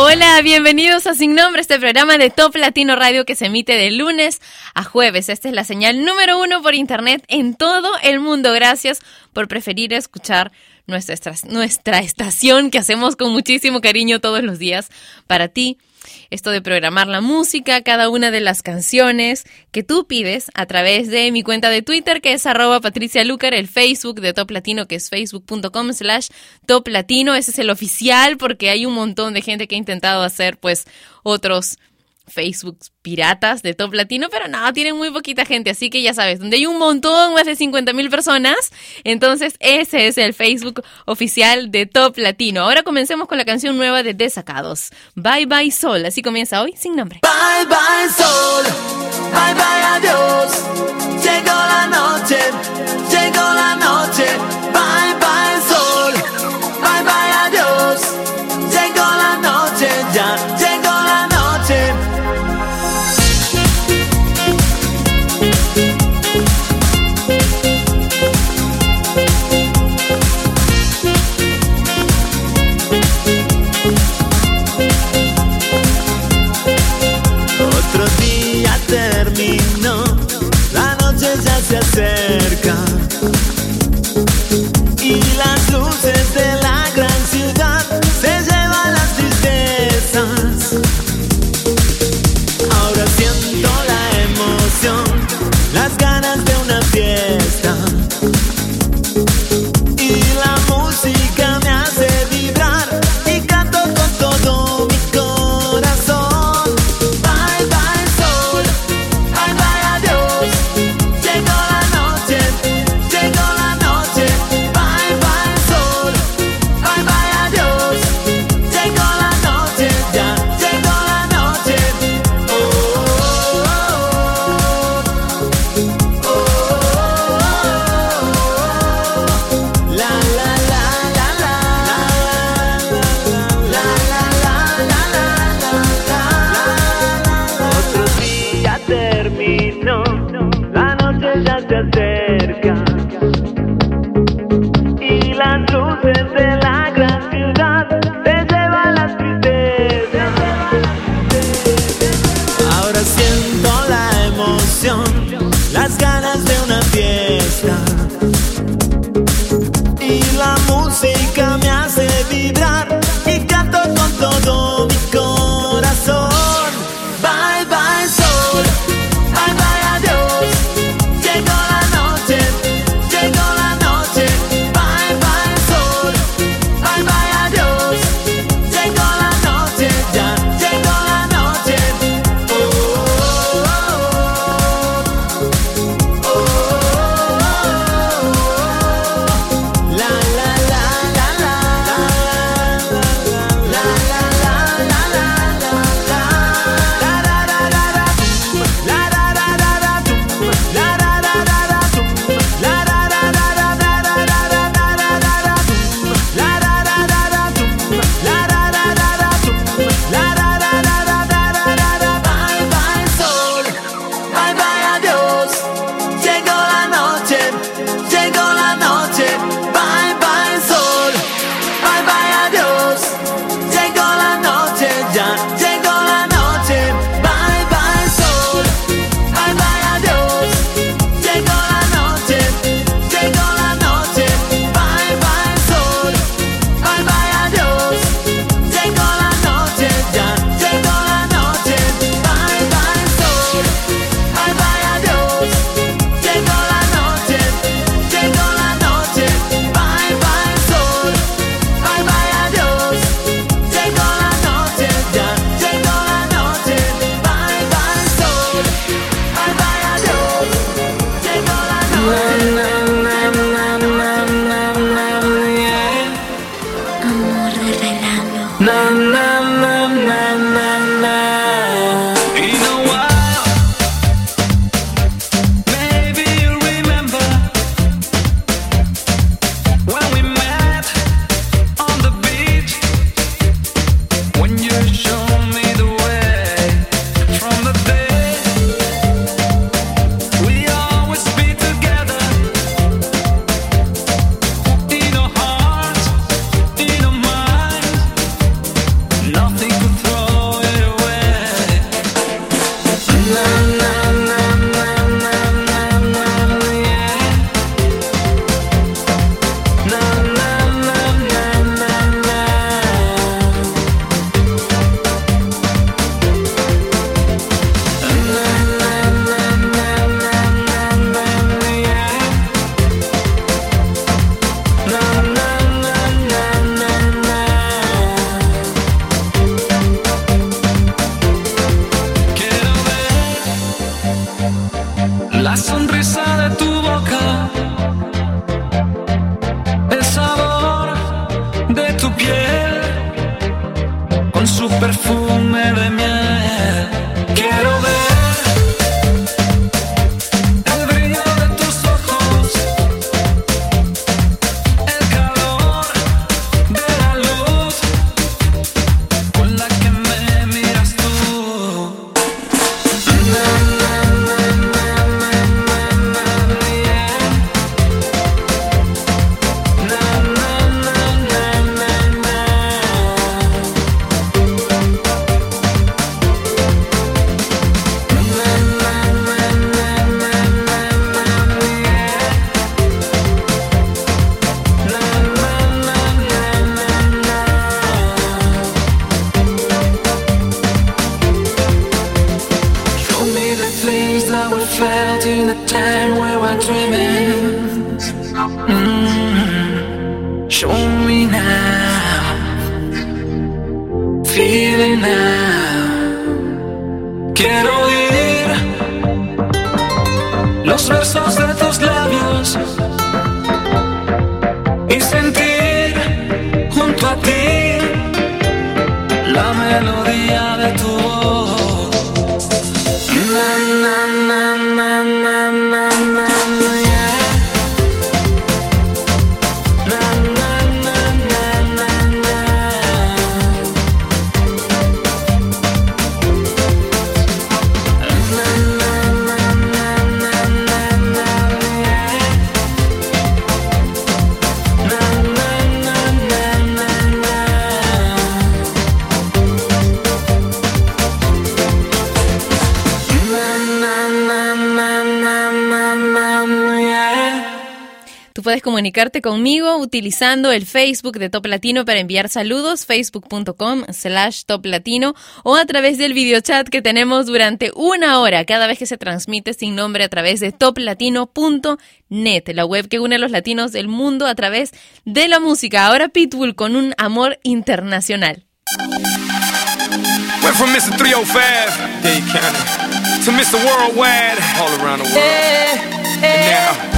Hola, bienvenidos a Sin Nombre, este programa de Top Latino Radio que se emite de lunes a jueves. Esta es la señal número uno por internet en todo el mundo. Gracias por preferir escuchar nuestra, nuestra estación que hacemos con muchísimo cariño todos los días para ti esto de programar la música, cada una de las canciones que tú pides a través de mi cuenta de Twitter que es arroba Patricia Lucar, el Facebook de Top Latino que es facebook.com slash Top Latino, ese es el oficial porque hay un montón de gente que ha intentado hacer pues otros Facebook piratas de Top Latino, pero no, tienen muy poquita gente, así que ya sabes, donde hay un montón, más de 50 mil personas, entonces ese es el Facebook oficial de Top Latino. Ahora comencemos con la canción nueva de Desacados, Bye Bye Sol, así comienza hoy sin nombre. Bye Bye Sol, bye bye adiós, llegó la noche, puedes comunicarte conmigo utilizando el Facebook de Top Latino para enviar saludos, facebook.com slash Top Latino o a través del videochat que tenemos durante una hora cada vez que se transmite sin nombre a través de toplatino.net, la web que une a los latinos del mundo a través de la música. Ahora Pitbull con un amor internacional. Went from Mr. 305, Dade County, to Mr. Worldwide, all around the world. And now,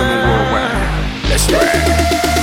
Worldwide. Let's ride.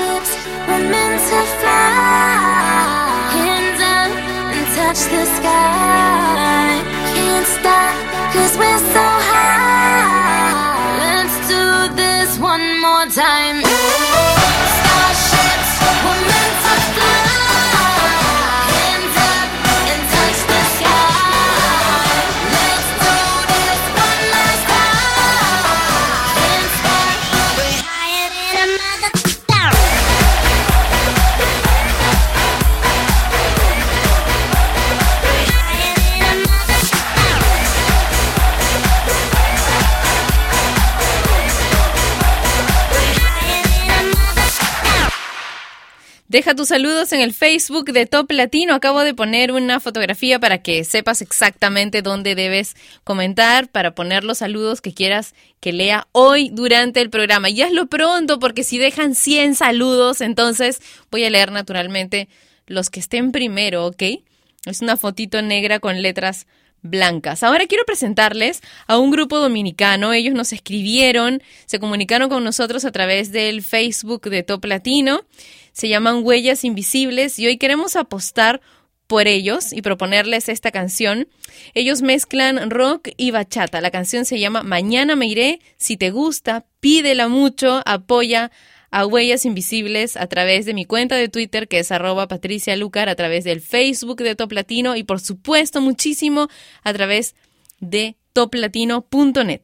ships were meant to fly. Hands up and touch the sky. Can't stop, cause we're so high. Let's do this one more time. Deja tus saludos en el Facebook de Top Latino. Acabo de poner una fotografía para que sepas exactamente dónde debes comentar para poner los saludos que quieras que lea hoy durante el programa. Y hazlo pronto porque si dejan 100 saludos, entonces voy a leer naturalmente los que estén primero, ¿ok? Es una fotito negra con letras blancas. Ahora quiero presentarles a un grupo dominicano. Ellos nos escribieron, se comunicaron con nosotros a través del Facebook de Top Latino se llaman Huellas Invisibles y hoy queremos apostar por ellos y proponerles esta canción. Ellos mezclan rock y bachata. La canción se llama Mañana me iré. Si te gusta, pídela mucho, apoya a Huellas Invisibles a través de mi cuenta de Twitter, que es arroba Patricia Lucar, a través del Facebook de Top Latino y por supuesto muchísimo a través de toplatino.net.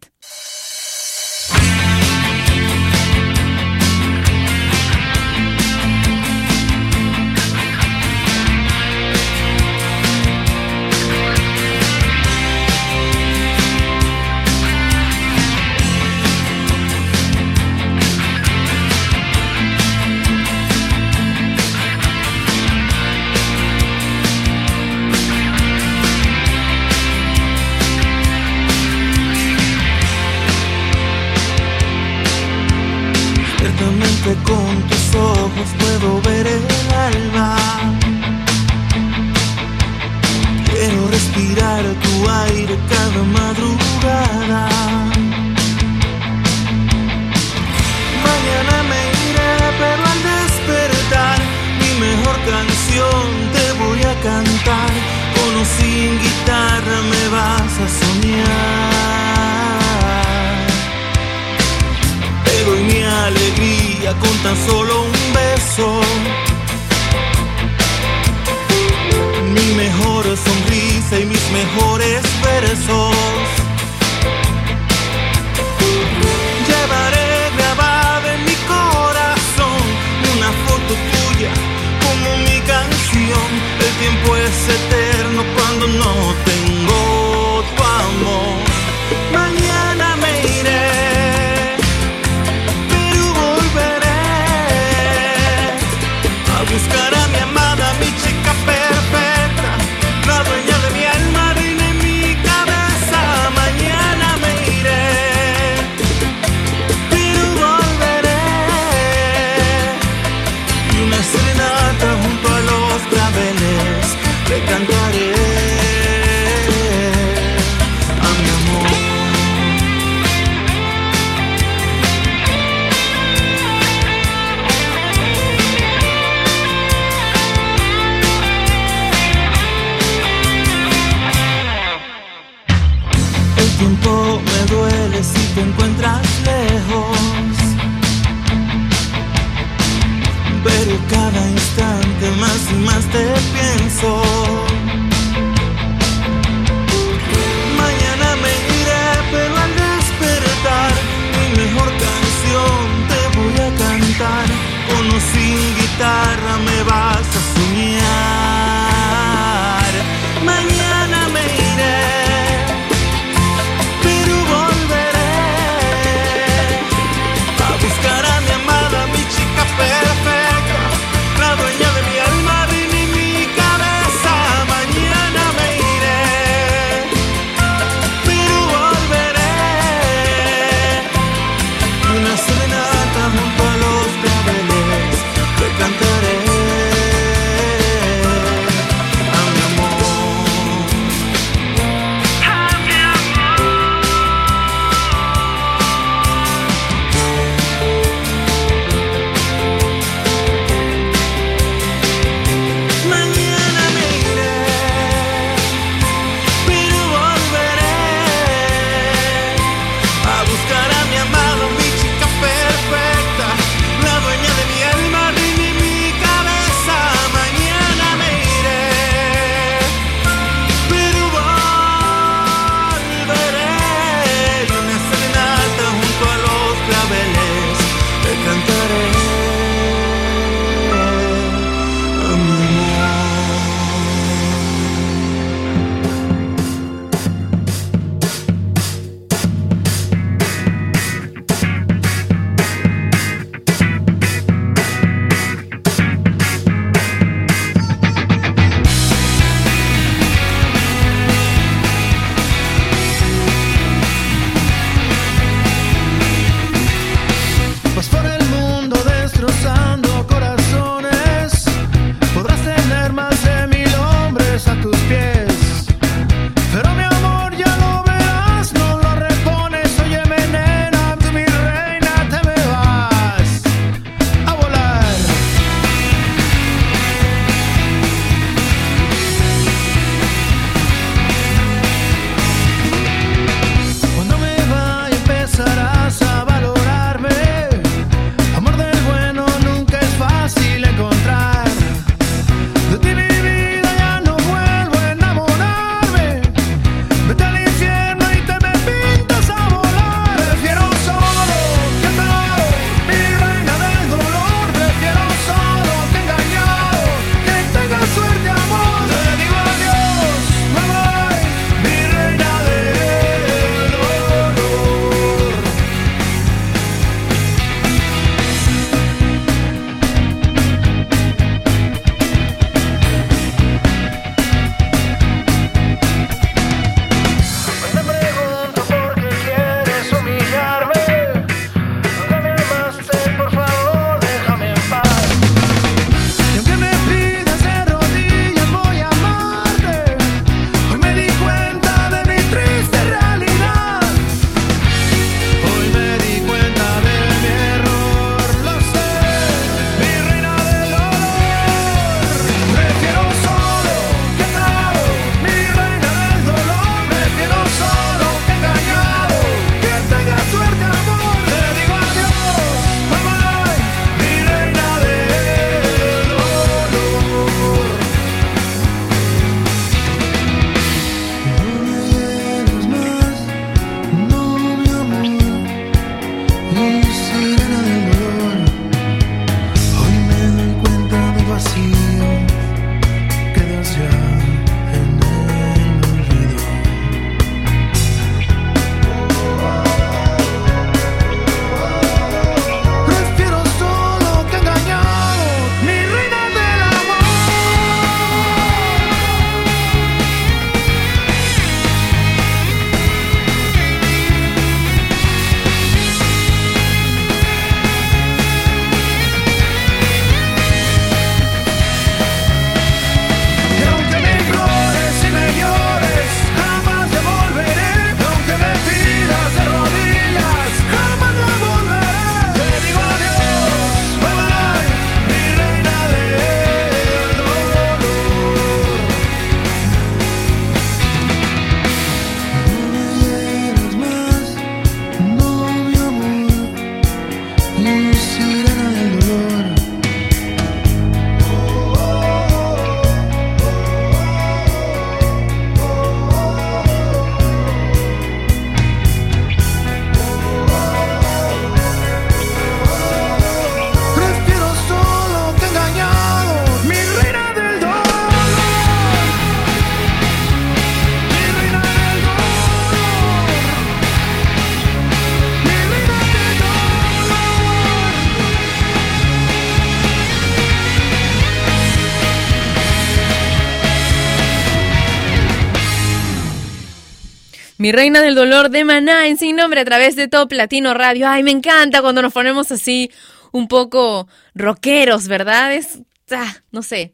Mi reina del dolor de Maná en sin nombre a través de Top Latino Radio. Ay, me encanta cuando nos ponemos así un poco rockeros, ¿verdad? Es, ah, no sé,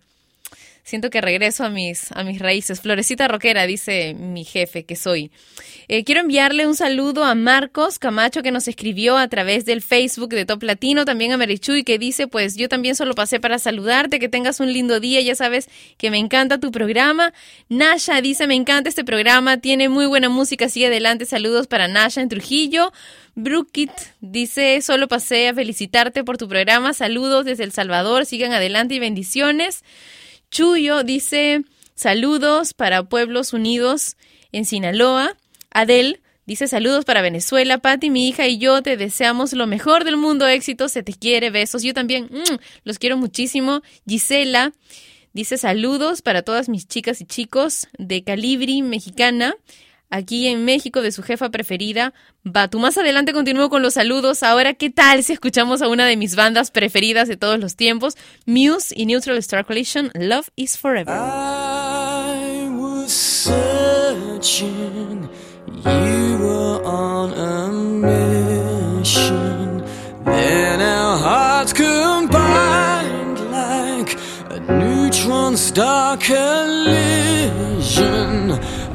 Siento que regreso a mis, a mis raíces. Florecita rockera, dice mi jefe que soy. Eh, quiero enviarle un saludo a Marcos Camacho que nos escribió a través del Facebook de Top Latino, también a Marichuy que dice, pues yo también solo pasé para saludarte, que tengas un lindo día, ya sabes que me encanta tu programa. Nasha dice, me encanta este programa, tiene muy buena música, sigue adelante, saludos para Nasha en Trujillo. Brookit dice, solo pasé a felicitarte por tu programa, saludos desde El Salvador, sigan adelante y bendiciones. Chuyo dice saludos para Pueblos Unidos en Sinaloa. Adel dice saludos para Venezuela. Patti, mi hija y yo te deseamos lo mejor del mundo, éxito, se te quiere, besos. Yo también mm, los quiero muchísimo. Gisela dice saludos para todas mis chicas y chicos de Calibri Mexicana aquí en México de su jefa preferida, Batu. Más adelante continúo con los saludos. Ahora, ¿qué tal si escuchamos a una de mis bandas preferidas de todos los tiempos? Muse y Neutral Star Collision, Love is Forever. I was searching, you were on a mission. Then our hearts combined like a neutron star collision.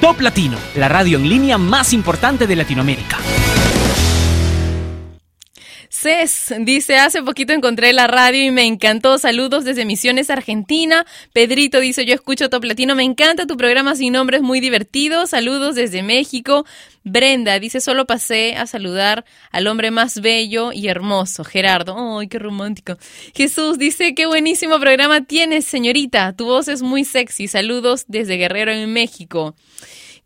Top Latino, la radio en línea más importante de Latinoamérica. Dice, hace poquito encontré la radio y me encantó. Saludos desde Misiones, Argentina. Pedrito dice, yo escucho Top Latino, me encanta tu programa sin nombre, es muy divertido. Saludos desde México. Brenda dice, solo pasé a saludar al hombre más bello y hermoso, Gerardo. ¡Ay, qué romántico! Jesús dice, qué buenísimo programa tienes, señorita. Tu voz es muy sexy. Saludos desde Guerrero, en México.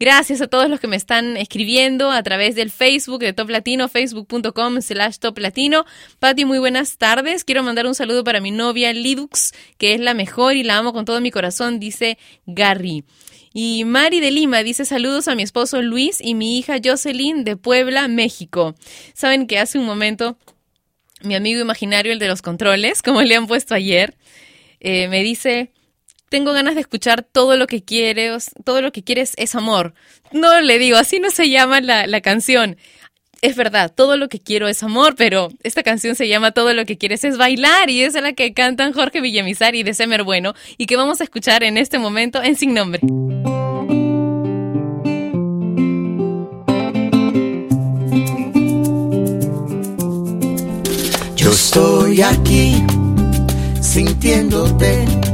Gracias a todos los que me están escribiendo a través del Facebook de Top Latino, facebook.com slash Top Latino. Pati, muy buenas tardes. Quiero mandar un saludo para mi novia Lidux, que es la mejor y la amo con todo mi corazón, dice Gary. Y Mari de Lima dice saludos a mi esposo Luis y mi hija Jocelyn de Puebla, México. Saben que hace un momento mi amigo imaginario, el de los controles, como le han puesto ayer, eh, me dice, tengo ganas de escuchar todo lo que quieres, todo lo que quieres es amor. No le digo, así no se llama la, la canción. es verdad, todo lo que quiero es amor, pero esta canción se llama Todo lo que quieres es bailar y es la que cantan Jorge Villamizar y de Semer Bueno y que vamos a escuchar en este momento en Sin Nombre. Yo estoy aquí sintiéndote.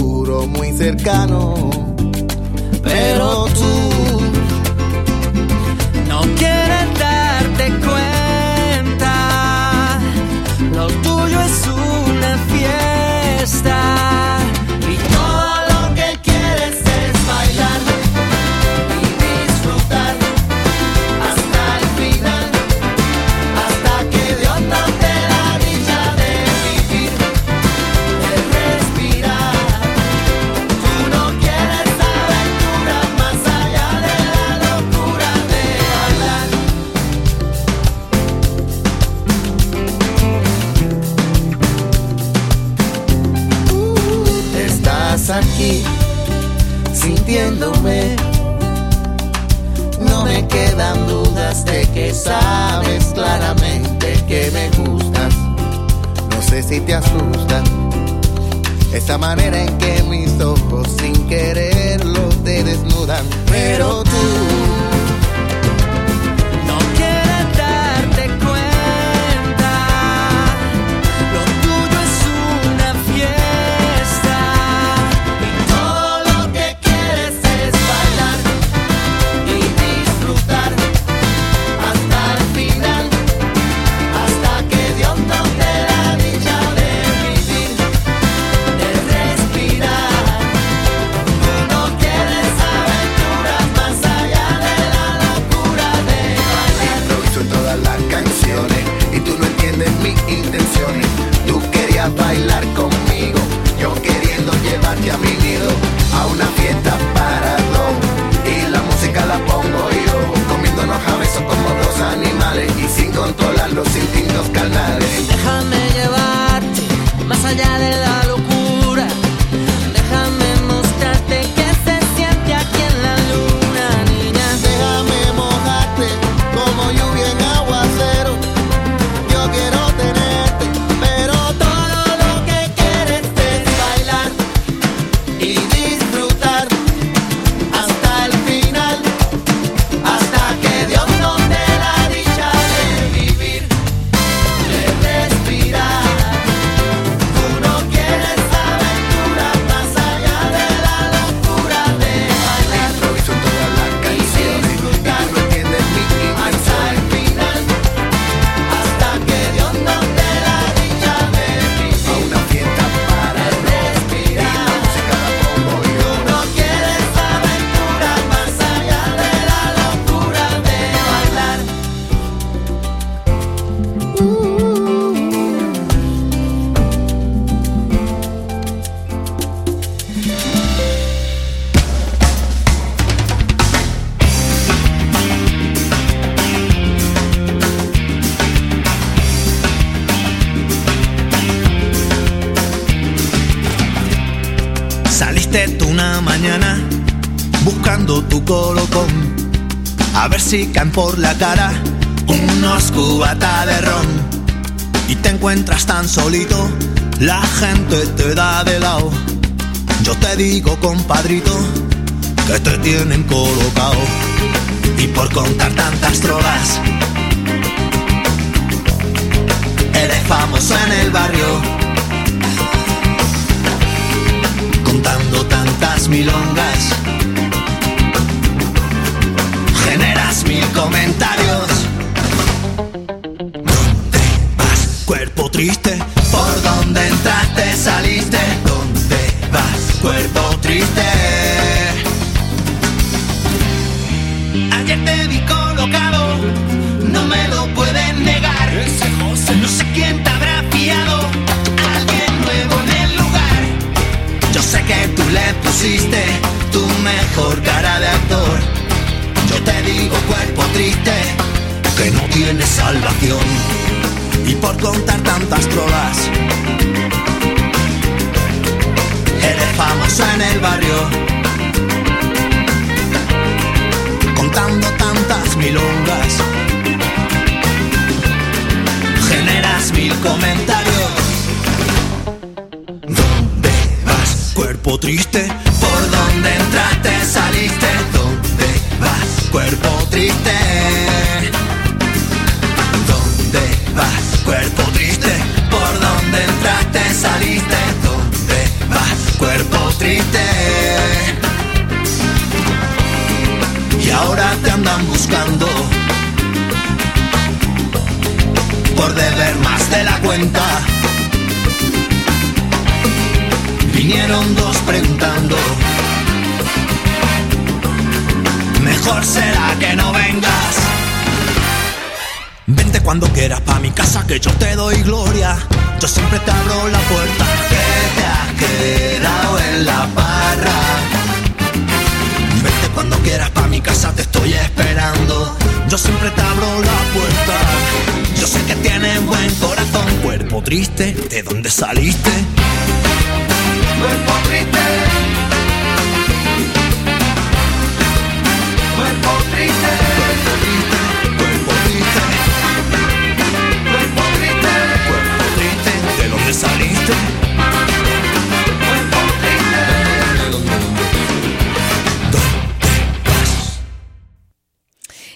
muy cercano. Pero tú Caen por la cara unos cubatas de ron. Y te encuentras tan solito, la gente te da de lado. Yo te digo, compadrito, que te tienen colocado. Y por contar tantas drogas, eres famoso en el barrio. contando tantas milongas. Generas mil comentarios. ¿Dónde vas? Cuerpo triste. ¿Por dónde entraste, saliste? Tiene salvación. Y por contar tantas trolas, eres famoso en el barrio. Contando tantas milongas, generas mil comentarios. ¿Dónde vas? Cuerpo triste. ¿Por dónde entraste, saliste? ¿Dónde vas? Cuerpo triste. Cuerpo triste. ¿Por dónde entraste, saliste? ¿Dónde vas? Cuerpo triste. Y ahora te andan buscando por deber más de la cuenta. Vinieron dos preguntando. Mejor será que no vengas. Cuando quieras pa' mi casa que yo te doy gloria. Yo siempre te abro la puerta que te has quedado en la barra. Vente cuando quieras pa' mi casa, te estoy esperando. Yo siempre te abro la puerta. Yo sé que tienes buen corazón, cuerpo triste. ¿De dónde saliste? Cuerpo triste.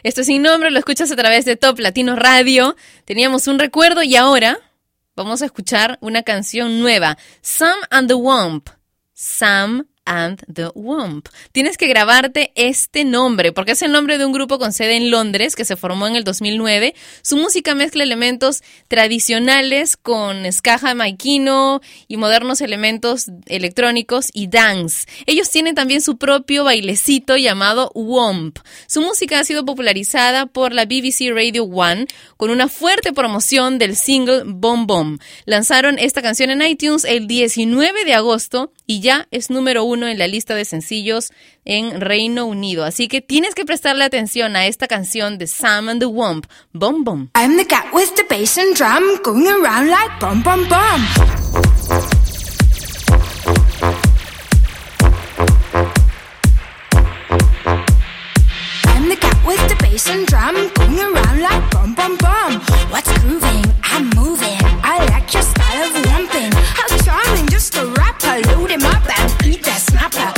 Esto sin nombre lo escuchas a través de Top Latino Radio. Teníamos un recuerdo y ahora vamos a escuchar una canción nueva. Sam and the Womp. Sam and the Womp. Tienes que grabarte este nombre, porque es el nombre de un grupo con sede en Londres que se formó en el 2009. Su música mezcla elementos tradicionales con ska jamaiquino y modernos elementos electrónicos y dance. Ellos tienen también su propio bailecito llamado Womp. Su música ha sido popularizada por la BBC Radio One con una fuerte promoción del single Bom Bom. Lanzaron esta canción en iTunes el 19 de agosto y ya es número uno en la lista de sencillos en Reino Unido. Así que tienes que prestarle atención a esta canción de Sam and the Womp, Bom Bom. I'm the cat with the bass and drum going around like cat with the bass and drum going around like bum bum bum. What's grooving? I'm moving. I like your style of lumping. All loaded my bag, eat that snapper.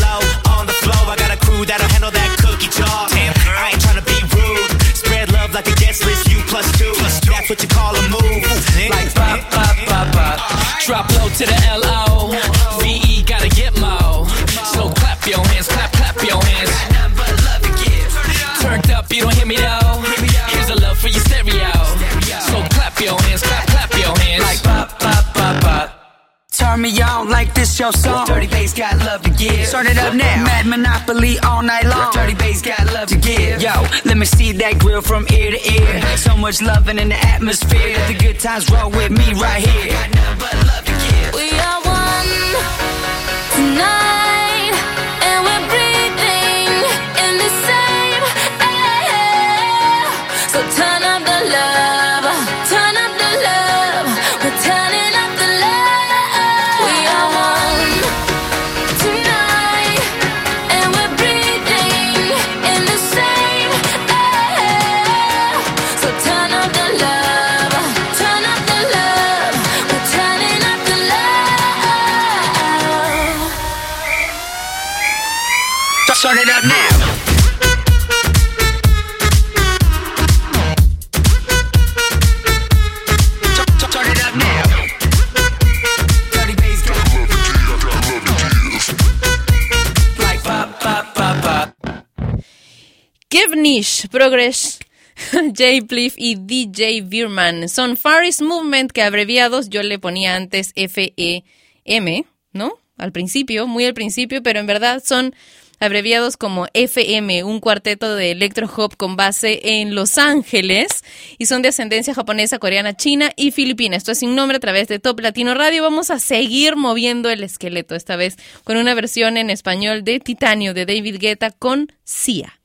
Low on the flow, I got a crew that'll handle that cookie jar. Damn, I ain't tryna be rude. Spread love like a guest list, you plus two. That's what you call a move. Like Pop, pop, pop, pop. Drop low to the L-O. V-E Turn me on like this your song. Dirty bass got love to give. Start it up now. Mad Monopoly all night long. Dirty bass got love to give. Yo, let me see that grill from ear to ear. So much loving in the atmosphere. Let the good times roll with me right here. We are one tonight, and we're breathing in the same air. So turn up the love, Kevnish, Progress, Jay Pliff y DJ Bierman son Far East Movement que abreviados yo le ponía antes FEM, ¿no? Al principio, muy al principio, pero en verdad son abreviados como FM, un cuarteto de electro hop con base en Los Ángeles y son de ascendencia japonesa, coreana, china y filipina. Esto es sin nombre a través de Top Latino Radio. Vamos a seguir moviendo el esqueleto, esta vez con una versión en español de Titanio de David Guetta con Sia.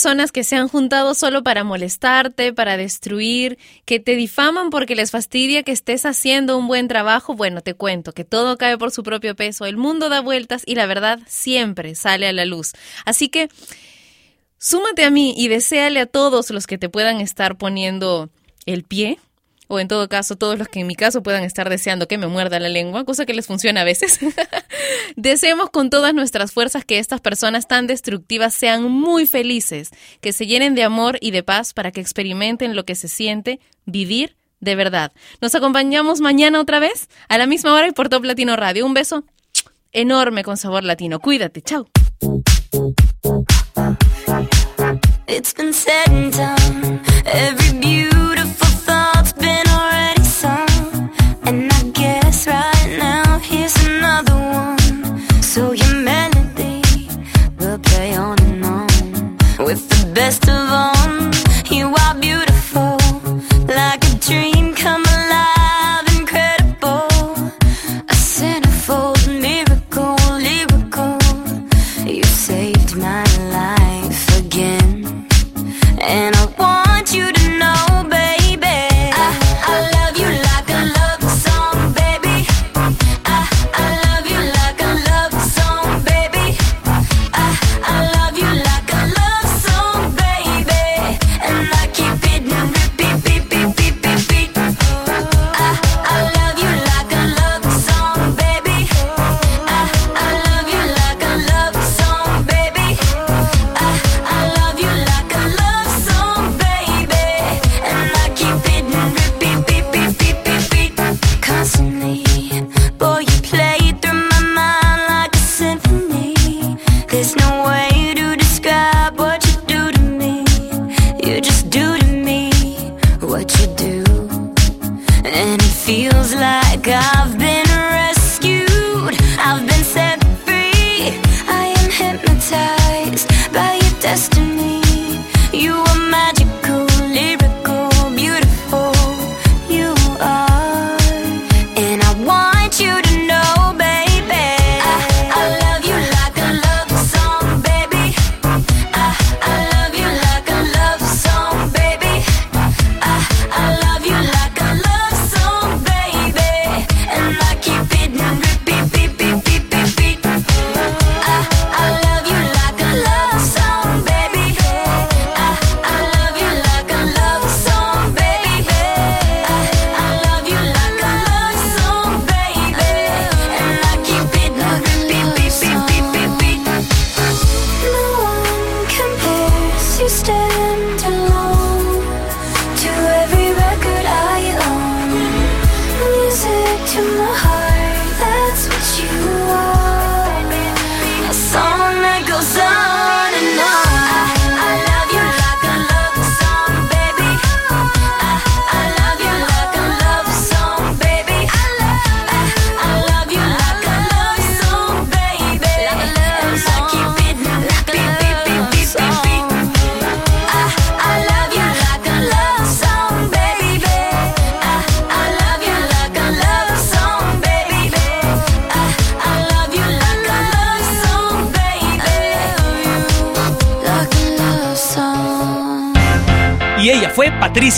Personas que se han juntado solo para molestarte, para destruir, que te difaman porque les fastidia que estés haciendo un buen trabajo, bueno, te cuento que todo cae por su propio peso, el mundo da vueltas y la verdad siempre sale a la luz. Así que súmate a mí y deséale a todos los que te puedan estar poniendo el pie o en todo caso todos los que en mi caso puedan estar deseando que me muerda la lengua, cosa que les funciona a veces. Deseemos con todas nuestras fuerzas que estas personas tan destructivas sean muy felices, que se llenen de amor y de paz para que experimenten lo que se siente vivir de verdad. Nos acompañamos mañana otra vez a la misma hora y por Top Latino Radio. Un beso enorme con sabor latino. Cuídate, chao. Best of them,